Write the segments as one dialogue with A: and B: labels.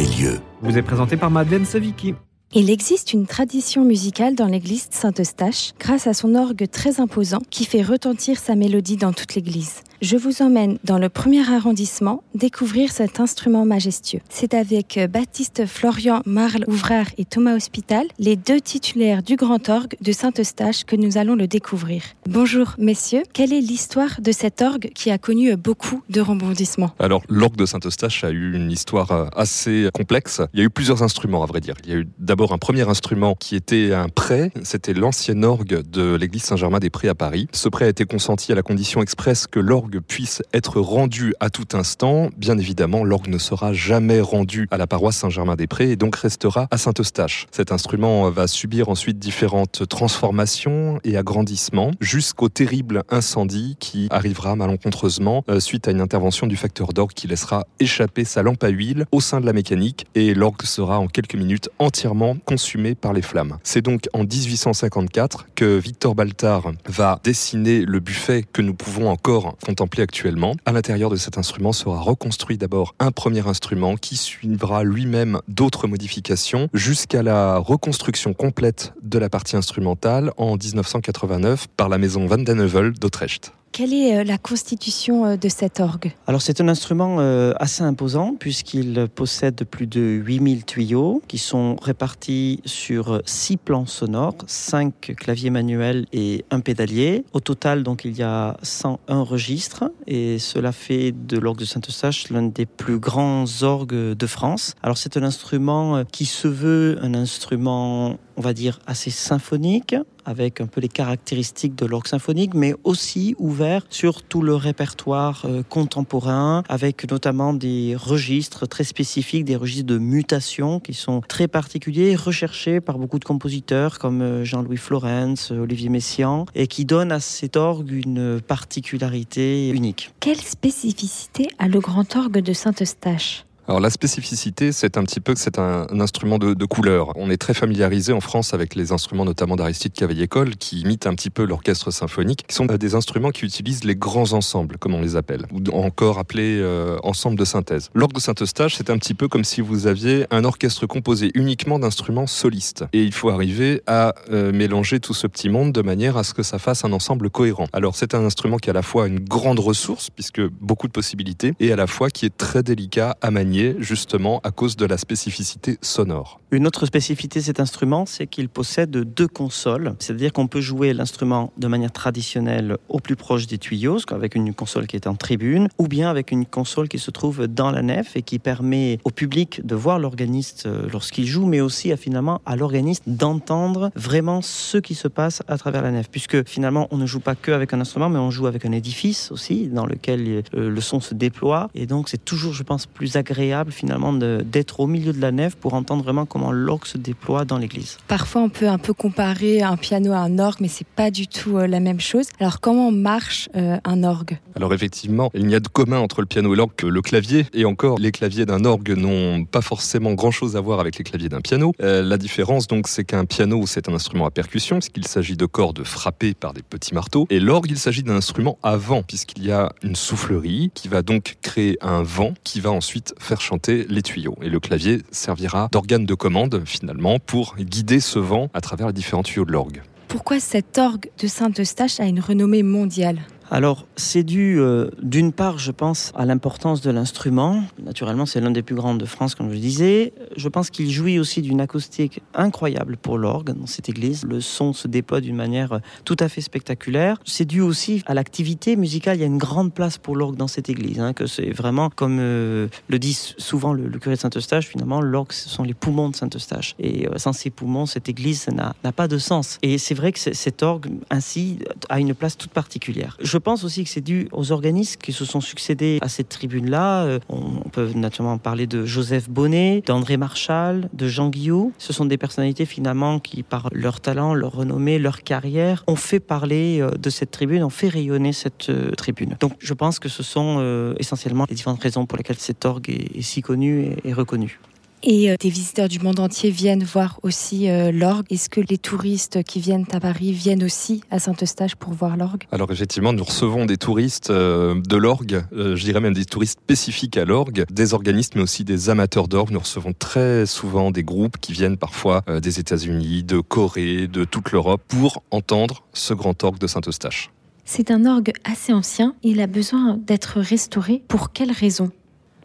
A: des lieux.
B: Vous est présenté par Madeleine Savicki.
C: Il existe une tradition musicale dans l'église Saint-Eustache grâce à son orgue très imposant qui fait retentir sa mélodie dans toute l'église. Je vous emmène dans le premier arrondissement découvrir cet instrument majestueux. C'est avec euh, Baptiste Florian Marle Ouvrard et Thomas Hospital, les deux titulaires du grand orgue de Saint-Eustache que nous allons le découvrir. Bonjour messieurs, quelle est l'histoire de cet orgue qui a connu beaucoup de rebondissements?
D: Alors l'orgue de Saint-Eustache a eu une histoire euh, assez complexe. Il y a eu plusieurs instruments à vrai dire. Il y a eu d'abord un premier instrument qui était un prêt, c'était l'ancien orgue de l'église Saint-Germain-des-Prés à Paris. Ce prêt a été consenti à la condition expresse que l'orgue puisse être rendu à tout instant. Bien évidemment, l'orgue ne sera jamais rendu à la paroisse Saint-Germain-des-Prés et donc restera à Saint-Eustache. Cet instrument va subir ensuite différentes transformations et agrandissements jusqu'au terrible incendie qui arrivera malencontreusement euh, suite à une intervention du facteur d'orgue qui laissera échapper sa lampe à huile au sein de la mécanique et l'orgue sera en quelques minutes entièrement consumé par les flammes. C'est donc en 1854 que Victor Baltard va dessiner le buffet que nous pouvons encore contempler actuellement. À l'intérieur de cet instrument sera reconstruit d'abord un premier instrument qui suivra lui-même d'autres modifications jusqu'à la reconstruction complète de la partie instrumentale en 1989 par la maison Van den Heuvel d'Utrecht.
C: Quelle est euh, la constitution euh, de cet orgue?
E: Alors c'est un instrument euh, assez imposant puisqu'il possède plus de 8000 tuyaux qui sont répartis sur 6 plans sonores, 5 claviers manuels et un pédalier. Au total donc il y a 101 registres et cela fait de l'orgue de Saint-Eustache l'un des plus grands orgues de France. Alors c'est un instrument qui se veut un instrument on va dire assez symphonique avec un peu les caractéristiques de l'orgue symphonique, mais aussi ouvert sur tout le répertoire euh, contemporain, avec notamment des registres très spécifiques, des registres de mutation qui sont très particuliers, recherchés par beaucoup de compositeurs comme euh, Jean-Louis Florence, Olivier Messiaen, et qui donnent à cet orgue une particularité unique.
C: Quelle spécificité a le grand orgue de Saint-Eustache?
D: Alors la spécificité, c'est un petit peu que c'est un, instrument de, couleur. On est très familiarisé en France avec les instruments notamment d'Aristide Cavaillé-Coll qui imitent un petit peu l'orchestre symphonique, qui sont des instruments qui utilisent les grands ensembles, comme on les appelle, ou encore appelés euh, ensemble de synthèse. L'orgue de Saint-Eustache, c'est un petit peu comme si vous aviez un orchestre composé uniquement d'instruments solistes. Et il faut arriver à euh, mélanger tout ce petit monde de manière à ce que ça fasse un ensemble cohérent. Alors c'est un instrument qui a à la fois une grande ressource, puisque beaucoup de possibilités, et à la fois qui est très délicat à manier justement à cause de la spécificité sonore.
E: Une autre spécificité de cet instrument, c'est qu'il possède deux consoles, c'est-à-dire qu'on peut jouer l'instrument de manière traditionnelle au plus proche des tuyaux, avec une console qui est en tribune, ou bien avec une console qui se trouve dans la nef et qui permet au public de voir l'organiste euh, lorsqu'il joue, mais aussi à, finalement à l'organiste d'entendre vraiment ce qui se passe à travers la nef, puisque finalement on ne joue pas que avec un instrument, mais on joue avec un édifice aussi, dans lequel euh, le son se déploie, et donc c'est toujours, je pense, plus agréable finalement d'être au milieu de la nef pour entendre vraiment comment l'orgue se déploie dans l'église.
C: Parfois on peut un peu comparer un piano à un orgue, mais c'est pas du tout euh, la même chose. Alors comment marche euh, un orgue?
D: Alors effectivement, il n'y a de commun entre le piano et l'orgue que le clavier, et encore les claviers d'un orgue n'ont pas forcément grand-chose à voir avec les claviers d'un piano. Euh, la différence donc c'est qu'un piano c'est un instrument à percussion puisqu'il s'agit de cordes frappées par des petits marteaux, et l'orgue il s'agit d'un instrument à vent puisqu'il y a une soufflerie qui va donc créer un vent qui va ensuite chanter les tuyaux. Et le clavier servira d'organe de commande finalement pour guider ce vent à travers les différents tuyaux de l'orgue.
C: Pourquoi cet orgue de Saint-Eustache a une renommée mondiale?
E: Alors, c'est dû euh, d'une part, je pense, à l'importance de l'instrument. Naturellement, c'est l'un des plus grands de France, comme je disais. Je pense qu'il jouit aussi d'une acoustique incroyable pour l'orgue dans cette église. Le son se déploie d'une manière euh, tout à fait spectaculaire. C'est dû aussi à l'activité musicale. Il y a une grande place pour l'orgue dans cette église. Hein, que c'est vraiment, comme euh, le dit souvent le, curé de Saint-Eustache, finalement, l'orgue, ce sont les poumons de Saint-Eustache. Et sans ces poumons, cette église n'a pas de sens. Et c'est vrai que cet orgue, ainsi, a une place toute particulière. Je pense aussi que c'est dû aux organismes qui se sont succédés à cette tribune-là. Euh, on peut naturellement parler de Joseph Bonnet, d'André Marchal, de Jean Guillot. Ce sont des personnalités finalement qui, par leur talent, leur renommée, leur carrière, ont fait parler euh, de cette tribune, ont fait rayonner cette euh, tribune. Donc je pense que ce sont essentiellement les différentes raisons pour lesquelles cet orgue est, si connu et reconnu.
C: Et des visiteurs du monde entier viennent voir aussi l'orgue. Est-ce que les touristes qui viennent à Paris viennent aussi à Saint-Eustache pour voir l'orgue?
D: Alors effectivement, nous recevons des touristes de l'orgue, je dirais même des touristes spécifiques à l'orgue, des organismes mais aussi des amateurs d'orgue. Nous recevons très souvent des groupes qui viennent parfois des États-Unis, de Corée, de toute l'Europe pour entendre ce grand orgue de Saint-Eustache.
C: C'est un orgue assez ancien. Il a besoin d'être restauré. Pour quelles raisons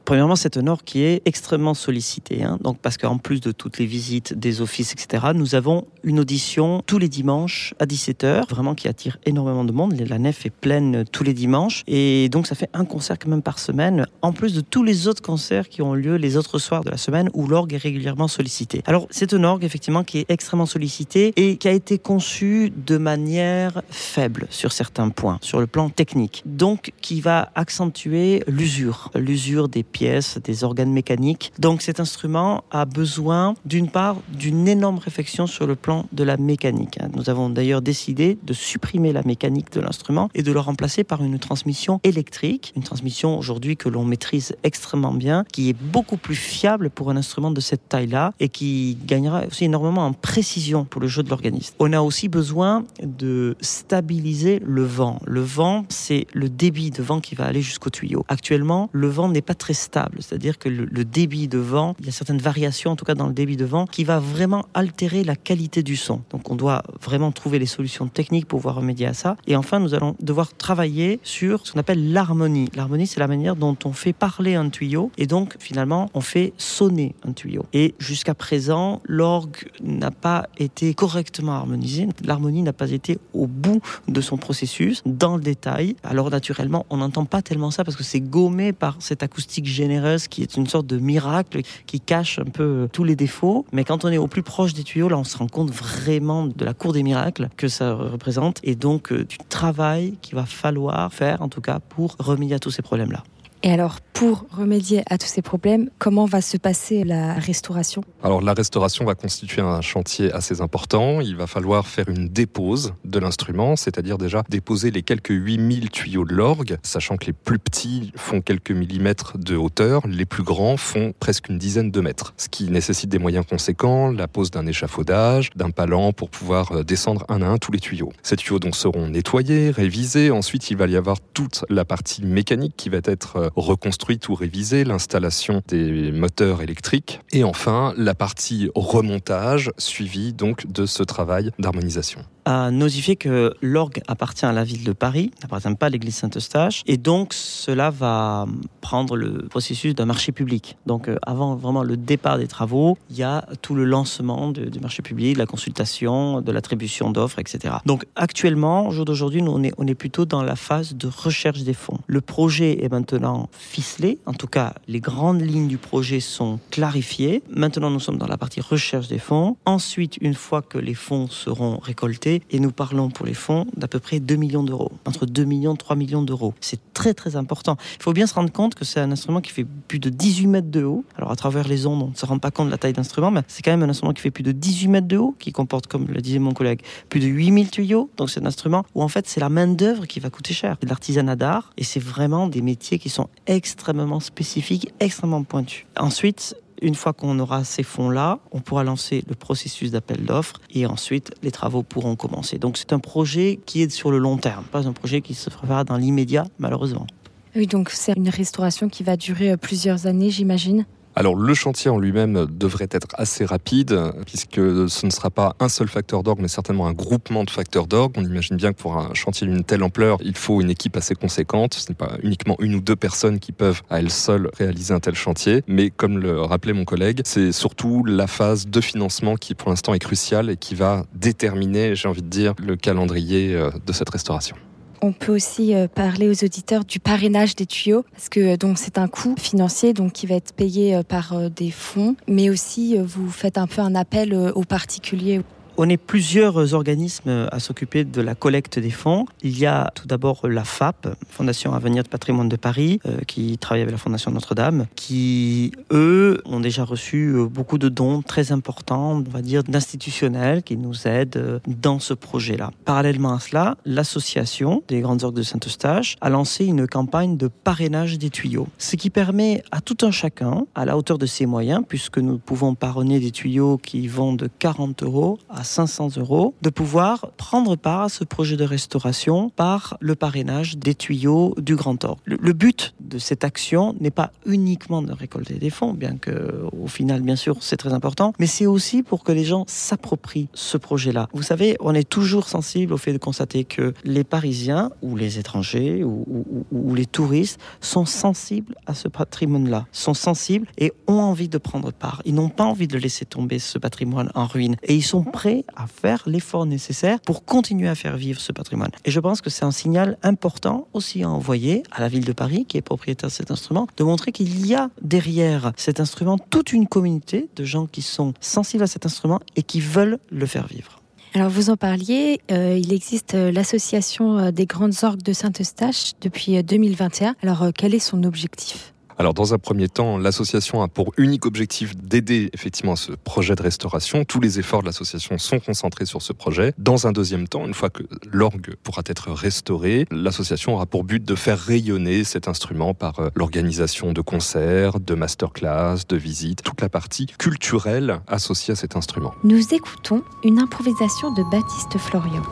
E: Premièrement, c'est un orgue qui est extrêmement sollicité. Hein. donc, parce qu'en plus de toutes les visites des offices, etc., nous avons une audition tous les dimanches à 17h, vraiment qui attire énormément de monde. La nef est pleine tous les dimanches. Et donc, ça fait un concert quand même par semaine, en plus de tous les autres concerts qui ont lieu les autres soirs de la semaine où l'orgue est régulièrement sollicité. Alors, c'est un orgue, effectivement, qui est extrêmement sollicité et qui a été conçu de manière faible sur certains points, sur le plan technique. Donc, qui va accentuer l'usure, l'usure des pièces, des organes mécaniques. Donc cet instrument a besoin d'une part d'une énorme réflexion sur le plan de la mécanique. Nous avons d'ailleurs décidé de supprimer la mécanique de l'instrument et de le remplacer par une transmission électrique, une transmission aujourd'hui que l'on maîtrise extrêmement bien, qui est beaucoup plus fiable pour un instrument de cette taille-là et qui gagnera aussi énormément en précision pour le jeu de l'organiste. On a aussi besoin de stabiliser le vent. Le vent, c'est le débit de vent qui va aller jusqu'au tuyau. Actuellement, le vent n'est pas très stable, c'est-à-dire que le, débit de vent, il y a certaines variations en tout cas dans le débit de vent qui va vraiment altérer la qualité du son. Donc on doit vraiment trouver les solutions techniques pour pouvoir remédier à ça. Et enfin, nous allons devoir travailler sur ce qu'on appelle l'harmonie. L'harmonie, c'est la manière dont on fait parler un tuyau et donc finalement on fait sonner un tuyau. Et jusqu'à présent, l'orgue n'a pas été correctement harmonisé. L'harmonie n'a pas été au bout de son processus dans le détail. Alors naturellement, on n'entend pas tellement ça parce que c'est gommé par cette acoustique généreuse qui est une sorte de miracle qui cache un peu tous les défauts. Mais quand on est au plus proche des tuyaux, là, on se rend compte vraiment de la cour des miracles que ça représente et donc euh, du travail qu'il va falloir faire, en tout cas, pour remédier à tous ces problèmes-là.
C: Et alors, pour remédier à tous ces problèmes, comment va se passer la restauration?
D: Alors, la restauration va constituer un chantier assez important. Il va falloir faire une dépose de l'instrument, c'est-à-dire déjà déposer les quelques 8000 tuyaux de l'orgue, sachant que les plus petits font quelques millimètres de hauteur, les plus grands font presque une dizaine de mètres, ce qui nécessite des moyens conséquents, la pose d'un échafaudage, d'un palan pour pouvoir euh, descendre un à un tous les tuyaux. Ces tuyaux donc seront nettoyés, révisés, ensuite il va y avoir toute la partie mécanique qui va être euh, reconstruite ou révisée, l'installation des moteurs électriques et enfin la partie remontage suivie donc de ce travail d'harmonisation
E: a notifié que l'orgue appartient à la ville de Paris, n'appartient pas à l'église Saint-Eustache, et donc cela va prendre le processus d'un marché public. Donc euh, avant vraiment le départ des travaux, il y a tout le lancement du marché public, de la consultation, de l'attribution d'offres, etc. Donc actuellement, au jour d'aujourd'hui, nous on est plutôt dans la phase de recherche des fonds. Le projet est maintenant ficelé, en tout cas les grandes lignes du projet sont clarifiées. Maintenant nous sommes dans la partie recherche des fonds. Ensuite, une fois que les fonds seront récoltés, et nous parlons pour les fonds d'à peu près 2 millions d'euros, entre 2 millions et 3 millions d'euros. C'est très très important. Il faut bien se rendre compte que c'est un instrument qui fait plus de 18 mètres de haut. Alors à travers les ondes, on ne se rend pas compte de la taille d'instrument, mais c'est quand même un instrument qui fait plus de 18 mètres de haut, qui comporte, comme le disait mon collègue, plus de 8000 tuyaux. Donc c'est un instrument où en fait c'est la main d'œuvre qui va coûter cher. C'est de l'artisanat d'art et c'est vraiment des métiers qui sont extrêmement spécifiques, extrêmement pointus. Ensuite, une fois qu'on aura ces fonds-là, on pourra lancer le processus d'appel d'offres et ensuite les travaux pourront commencer. Donc c'est un projet qui est sur le long terme, pas un projet qui se fera dans l'immédiat, malheureusement.
C: Oui, donc c'est une restauration qui va durer euh, plusieurs années, j'imagine
D: alors le chantier en lui-même devrait être assez rapide puisque ce ne sera pas un seul facteur d'orgue mais certainement un groupement de facteurs d'orgue. On imagine bien que pour un chantier d'une telle ampleur, il faut une équipe assez conséquente. Ce n'est pas uniquement une ou deux personnes qui peuvent à elles seules réaliser un tel chantier, mais comme le rappelait mon collègue, c'est surtout la phase de financement qui pour l'instant est cruciale et qui va déterminer, j'ai envie de dire, le calendrier euh, de cette restauration.
C: On peut aussi euh, parler aux auditeurs du parrainage des tuyaux, parce que euh, donc c'est un coût financier donc qui va être payé euh, par des fonds, mais aussi vous faites un peu un appel aux particuliers
E: On est plusieurs organismes à s'occuper de la collecte des fonds. Il y a tout d'abord la FAP, Fondation Avenir de Patrimoine de Paris, euh, qui travaille avec la Fondation Notre-Dame, qui, eux, ont déjà reçu euh, beaucoup de dons très importants, on va dire, d'institutionnels qui nous aident euh, dans ce projet-là. Parallèlement à cela, l'association des Grandes Orgues de Saint-Eustache a lancé une campagne de parrainage des tuyaux, ce qui permet à tout un chacun, à la hauteur de ses moyens, puisque nous pouvons parrainer des tuyaux qui vont de 40 euros à 500 euros, de pouvoir prendre part à ce projet de restauration par le parrainage des tuyaux du Grand Orgue. Le, but de cette action n'est pas uniquement de récolter des fonds, bien que au final, bien sûr, c'est très important, mais c'est aussi pour que les gens s'approprient ce projet-là. Vous savez, on est toujours sensible au fait de constater que les Parisiens ou les étrangers ou les touristes sont sensibles à ce patrimoine-là, sont sensibles et ont envie de prendre part. Ils n'ont pas envie de laisser tomber ce patrimoine en ruine et ils sont prêts à faire l'effort nécessaire pour continuer à faire vivre ce patrimoine. Et je pense que c'est un signal important aussi à envoyer à la ville de Paris, qui est propriétaire de cet instrument, de montrer qu'il y a derrière cet instrument toute une communauté de gens qui sont sensibles à cet instrument et qui veulent le faire vivre.
C: Alors vous en parliez, euh, il existe euh, l'association euh, des grandes orgues de Saint-Eustache depuis 2021. Alors quel est son objectif?
D: Alors dans un premier temps, l'association a pour unique objectif d'aider effectivement ce projet de restauration. Tous les efforts de l'association sont concentrés sur ce projet. Dans un deuxième temps, une fois que l'orgue pourra être restauré, l'association aura pour but de faire rayonner cet instrument par euh, l'organisation de concerts, de masterclass, de visites, toute la partie culturelle associée à cet instrument.
C: Nous écoutons une improvisation de Baptiste Florian.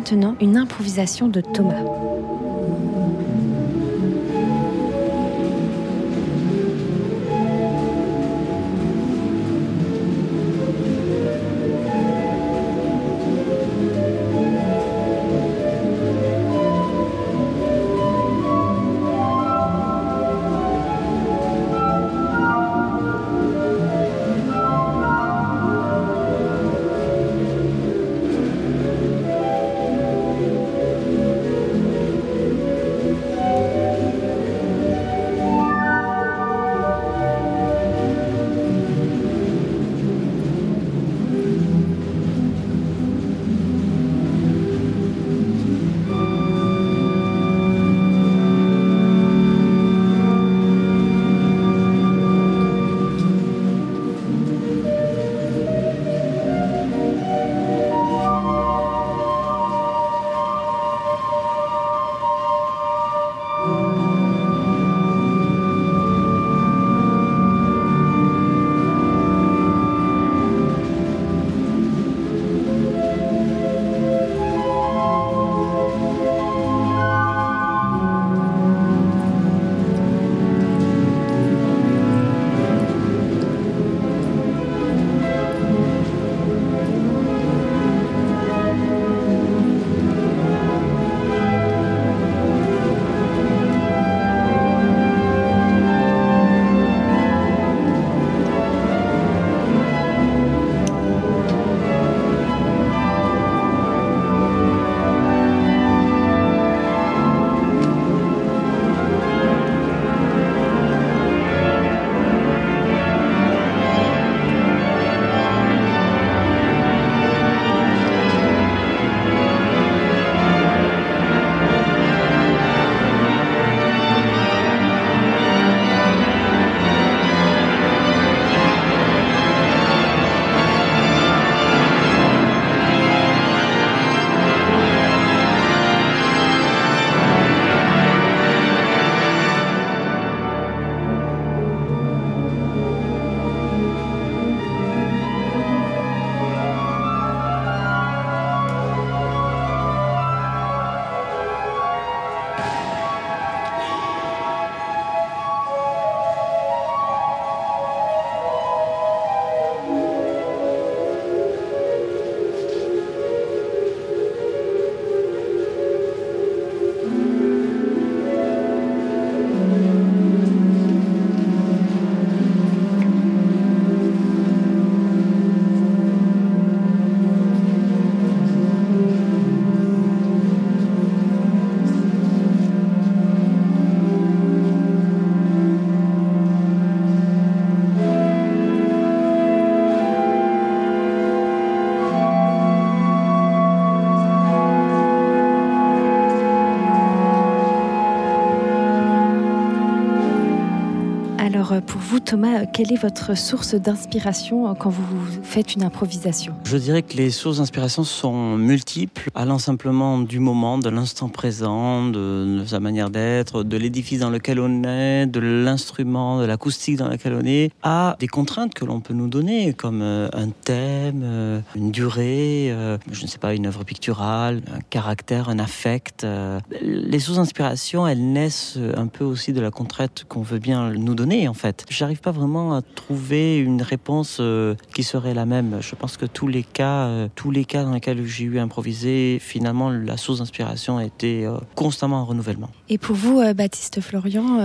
C: Maintenant une improvisation de Thomas. Euh, pour vous, Thomas, quelle est votre source d'inspiration quand vous faites une improvisation?
E: Je dirais que les sources d'inspiration sont multiples, allant simplement du moment, de l'instant présent, de, sa manière d'être, de l'édifice dans lequel on est, de l'instrument, de l'acoustique dans lequel on est, à des contraintes que l'on peut nous donner, comme un thème, une durée, je ne sais pas, une œuvre picturale, un caractère, un affect. Les sources d'inspiration, elles naissent un peu aussi de la contrainte qu'on veut bien nous donner, fait. J'arrive pas vraiment à trouver une réponse euh, qui serait la même. Je pense que tous les cas, euh, tous les cas dans lesquels j'ai eu à improviser, finalement, la source d'inspiration était euh, constamment en renouvellement.
C: Et pour vous, Baptiste Florian,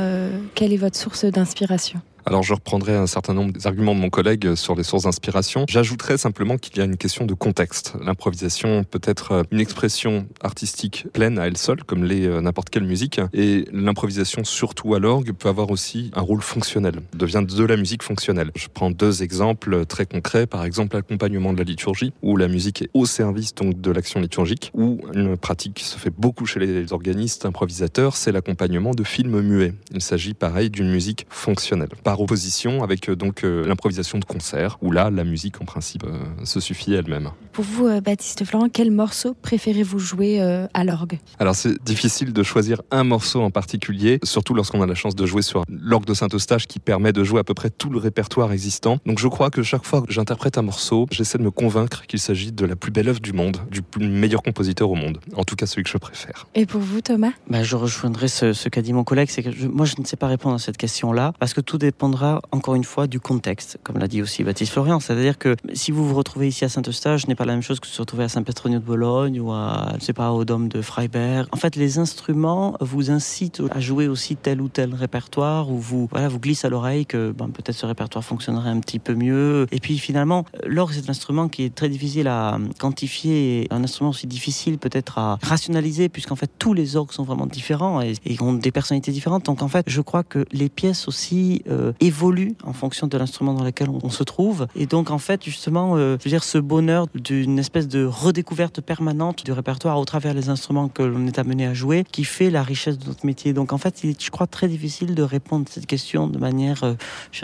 C: quelle est votre source d'inspiration?
D: Alors je reprendrai un certain nombre des arguments de mon collègue sur les sources d'inspiration. J'ajouterai simplement qu'il y a une question de contexte. L'improvisation peut être euh, une expression artistique pleine à elle seule, comme l'est euh, n'importe quelle musique. Et l'improvisation, surtout à l'orgue, peut avoir aussi un rôle fonctionnel, devient de la musique fonctionnelle. Je prends deux exemples très concrets. Par exemple, l'accompagnement de la liturgie, où la musique est au service donc de l'action liturgique, ou une pratique qui se fait beaucoup chez les organistes improvisateurs, c'est l'accompagnement de films muets. Il s'agit pareil d'une musique fonctionnelle opposition avec euh, donc euh, l'improvisation de concert, où là, la musique en principe euh, se suffit elle-même.
C: Pour vous, Baptiste Florent, quel morceau préférez-vous jouer à l'orgue?
D: Alors c'est difficile de choisir un morceau en particulier, surtout lorsqu'on a la chance de jouer sur l'orgue de Saint-Eustache qui permet de jouer à peu près tout le répertoire existant. Donc je crois que chaque fois que j'interprète un morceau, j'essaie de me convaincre qu'il s'agit de la plus belle œuvre du monde, du meilleur compositeur au monde. En tout cas celui que je préfère.
C: Et pour vous, Thomas?
E: Bah, Je rejoindrai ce, qu'a dit mon collègue, c'est que moi je ne sais pas répondre à cette question-là, parce que tout dépend encore une fois du contexte, comme l'a dit aussi Baptiste Florian. C'est-à-dire que si vous vous retrouvez ici à Saint-Eustache, ce n'est pas la même chose que se retrouver à Saint-Petronio de Bologne ou à, je sais pas, au Dôme de Freiberg. En fait, les instruments vous incitent à jouer aussi tel ou tel répertoire ou vous, voilà, vous glissent à l'oreille que ben, peut-être ce répertoire fonctionnerait un petit peu mieux. Et puis finalement, l'orgue, c'est un instrument qui est très difficile à quantifier, un instrument aussi difficile peut-être à rationaliser, puisqu'en fait, tous les orgues sont vraiment différents et, ont des personnalités différentes. Donc en fait, je crois que les pièces aussi euh, évolue en fonction de l'instrument dans lequel on, se trouve. Et donc, en fait, justement, euh, je veux dire, ce bonheur d'une espèce de redécouverte permanente du répertoire au travers des instruments que l'on est amené à jouer, qui fait la richesse de notre métier. Donc, en fait, il est, je crois, très difficile de répondre à cette question de manière euh,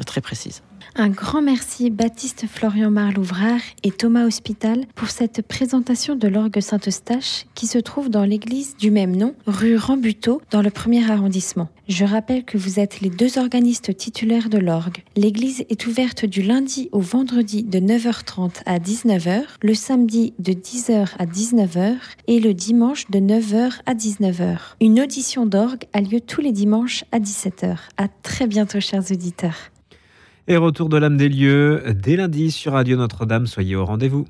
E: très précise.
C: Un grand merci Baptiste Florian Marlouvrard et Thomas Hospital pour cette présentation de l'orgue Saint-Eustache qui se trouve dans l'église du même nom, rue Rambuteau, dans le premier arrondissement. Je rappelle que vous êtes les deux organistes titulaires de l'orgue. L'église est ouverte du lundi au vendredi de 9h30 à 19h, le samedi de 10h à 19h et le dimanche de 9h à 19h. Une audition d'orgue a lieu tous les dimanches à 17h. À très bientôt chers auditeurs.
B: Et retour de l'âme des lieux dès lundi sur Radio Notre-Dame. Soyez au rendez-vous.